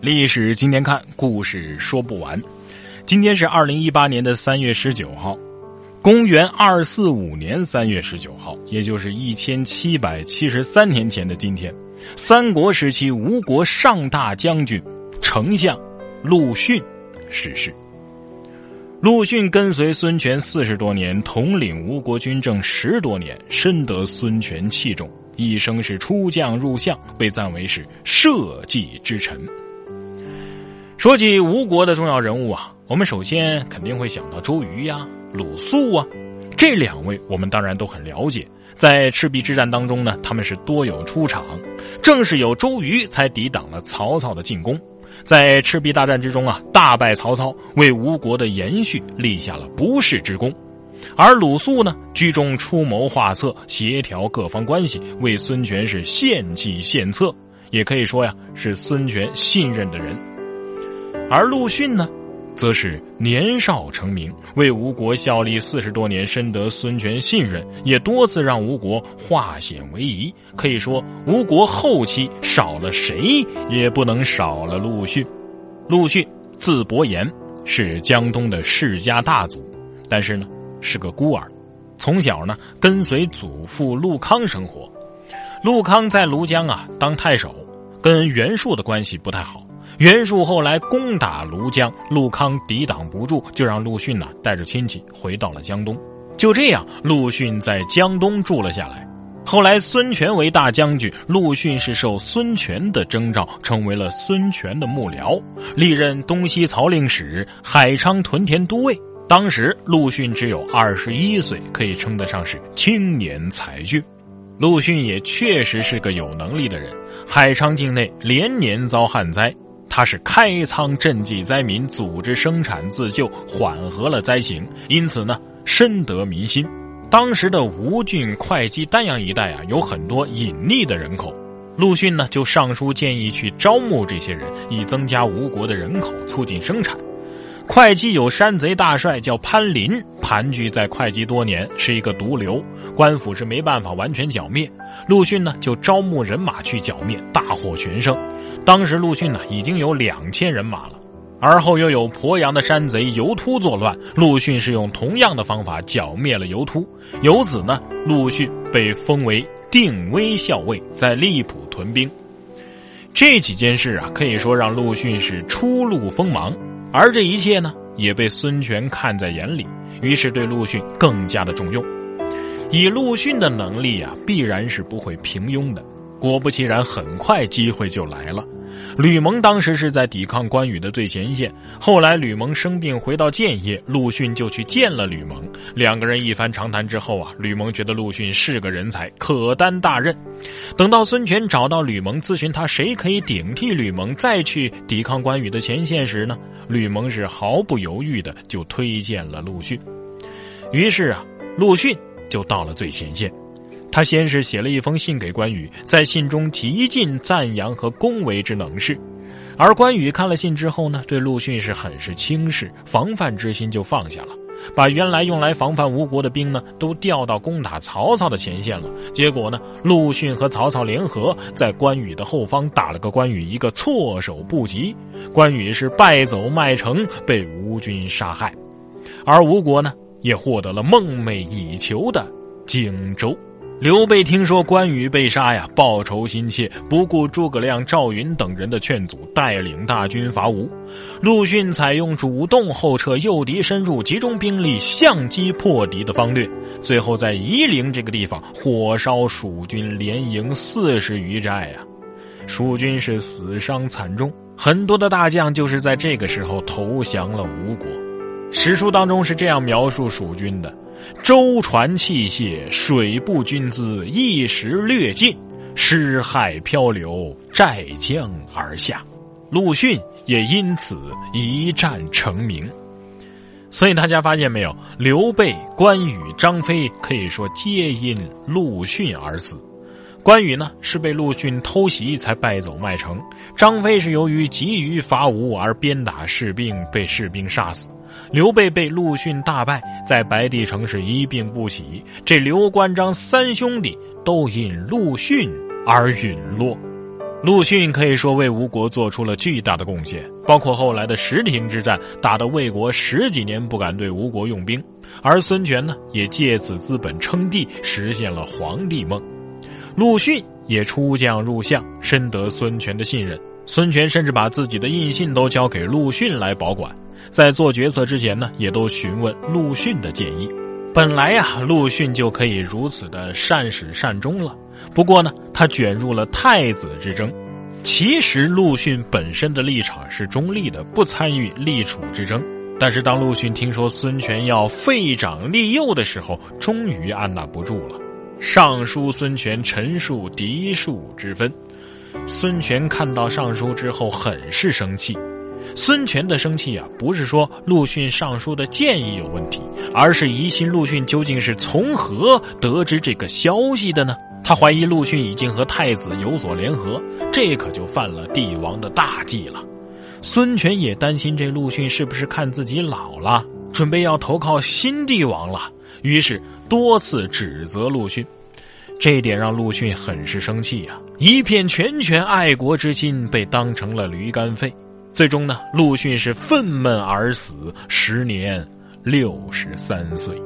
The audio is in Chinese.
历史今天看，故事说不完。今天是二零一八年的三月十九号，公元二四五年三月十九号，也就是一千七百七十三年前的今天，三国时期吴国上大将军、丞相陆逊逝世。陆逊跟随孙权四十多年，统领吴国军政十多年，深得孙权器重，一生是出将入相，被赞为是社稷之臣。说起吴国的重要人物啊，我们首先肯定会想到周瑜呀、鲁肃啊，这两位我们当然都很了解。在赤壁之战当中呢，他们是多有出场，正是有周瑜才抵挡了曹操的进攻。在赤壁大战之中啊，大败曹操，为吴国的延续立下了不世之功。而鲁肃呢，居中出谋划策，协调各方关系，为孙权是献计献策，也可以说呀，是孙权信任的人。而陆逊呢？则是年少成名，为吴国效力四十多年，深得孙权信任，也多次让吴国化险为夷。可以说，吴国后期少了谁也不能少了陆逊。陆逊字伯言，是江东的世家大族，但是呢是个孤儿，从小呢跟随祖父陆康生活。陆康在庐江啊当太守，跟袁术的关系不太好。袁术后来攻打庐江，陆康抵挡不住，就让陆逊呢带着亲戚回到了江东。就这样，陆逊在江东住了下来。后来孙权为大将军，陆逊是受孙权的征召，成为了孙权的幕僚，历任东西曹令史、海昌屯田都尉。当时陆逊只有二十一岁，可以称得上是青年才俊。陆逊也确实是个有能力的人。海昌境内连年遭旱灾。他是开仓赈济灾民，组织生产自救，缓和了灾情，因此呢，深得民心。当时的吴郡、会稽、丹阳一带啊，有很多隐匿的人口，陆逊呢就上书建议去招募这些人，以增加吴国的人口，促进生产。会稽有山贼大帅叫潘林，盘踞在会稽多年，是一个毒瘤，官府是没办法完全剿灭。陆逊呢就招募人马去剿灭，大获全胜。当时陆逊呢已经有两千人马了，而后又有鄱阳的山贼游突作乱，陆逊是用同样的方法剿灭了游突，由此呢，陆逊被封为定威校尉，在荔浦屯兵。这几件事啊，可以说让陆逊是初露锋芒，而这一切呢，也被孙权看在眼里，于是对陆逊更加的重用。以陆逊的能力啊，必然是不会平庸的。果不其然，很快机会就来了。吕蒙当时是在抵抗关羽的最前线，后来吕蒙生病回到建业，陆逊就去见了吕蒙。两个人一番长谈之后啊，吕蒙觉得陆逊是个人才，可担大任。等到孙权找到吕蒙咨询他谁可以顶替吕蒙再去抵抗关羽的前线时呢，吕蒙是毫不犹豫的就推荐了陆逊。于是啊，陆逊就到了最前线。他先是写了一封信给关羽，在信中极尽赞扬和恭维之能事，而关羽看了信之后呢，对陆逊是很是轻视，防范之心就放下了，把原来用来防范吴国的兵呢，都调到攻打曹操的前线了。结果呢，陆逊和曹操联合在关羽的后方打了个关羽一个措手不及，关羽是败走麦城，被吴军杀害，而吴国呢，也获得了梦寐以求的荆州。刘备听说关羽被杀呀，报仇心切，不顾诸葛亮、赵云等人的劝阻，带领大军伐吴。陆逊采用主动后撤、诱敌深入、集中兵力相机破敌的方略，最后在夷陵这个地方火烧蜀军连营四十余寨呀，蜀军是死伤惨重，很多的大将就是在这个时候投降了吴国。史书当中是这样描述蜀军的。舟船器械、水步军姿一时略尽，尸骸漂流，寨江而下。陆逊也因此一战成名。所以大家发现没有？刘备、关羽、张飞可以说皆因陆逊而死。关羽呢是被陆逊偷袭才败走麦城，张飞是由于急于伐吴而鞭打士兵，被士兵杀死。刘备被陆逊大败，在白帝城是一病不起。这刘关张三兄弟都因陆逊而陨落。陆逊可以说为吴国做出了巨大的贡献，包括后来的石亭之战，打得魏国十几年不敢对吴国用兵，而孙权呢，也借此资本称帝，实现了皇帝梦。陆逊也出将入相，深得孙权的信任。孙权甚至把自己的印信都交给陆逊来保管，在做决策之前呢，也都询问陆逊的建议。本来呀，陆逊就可以如此的善始善终了。不过呢，他卷入了太子之争。其实陆逊本身的立场是中立的，不参与立储之争。但是当陆逊听说孙权要废长立幼的时候，终于按捺不住了，上书孙权陈述嫡庶之分。孙权看到上书之后，很是生气。孙权的生气啊，不是说陆逊上书的建议有问题，而是疑心陆逊究竟是从何得知这个消息的呢？他怀疑陆逊已经和太子有所联合，这可就犯了帝王的大忌了。孙权也担心这陆逊是不是看自己老了，准备要投靠新帝王了，于是多次指责陆逊。这点让陆逊很是生气呀，一片拳拳爱国之心被当成了驴肝肺。最终呢，陆逊是愤懑而死，时年六十三岁。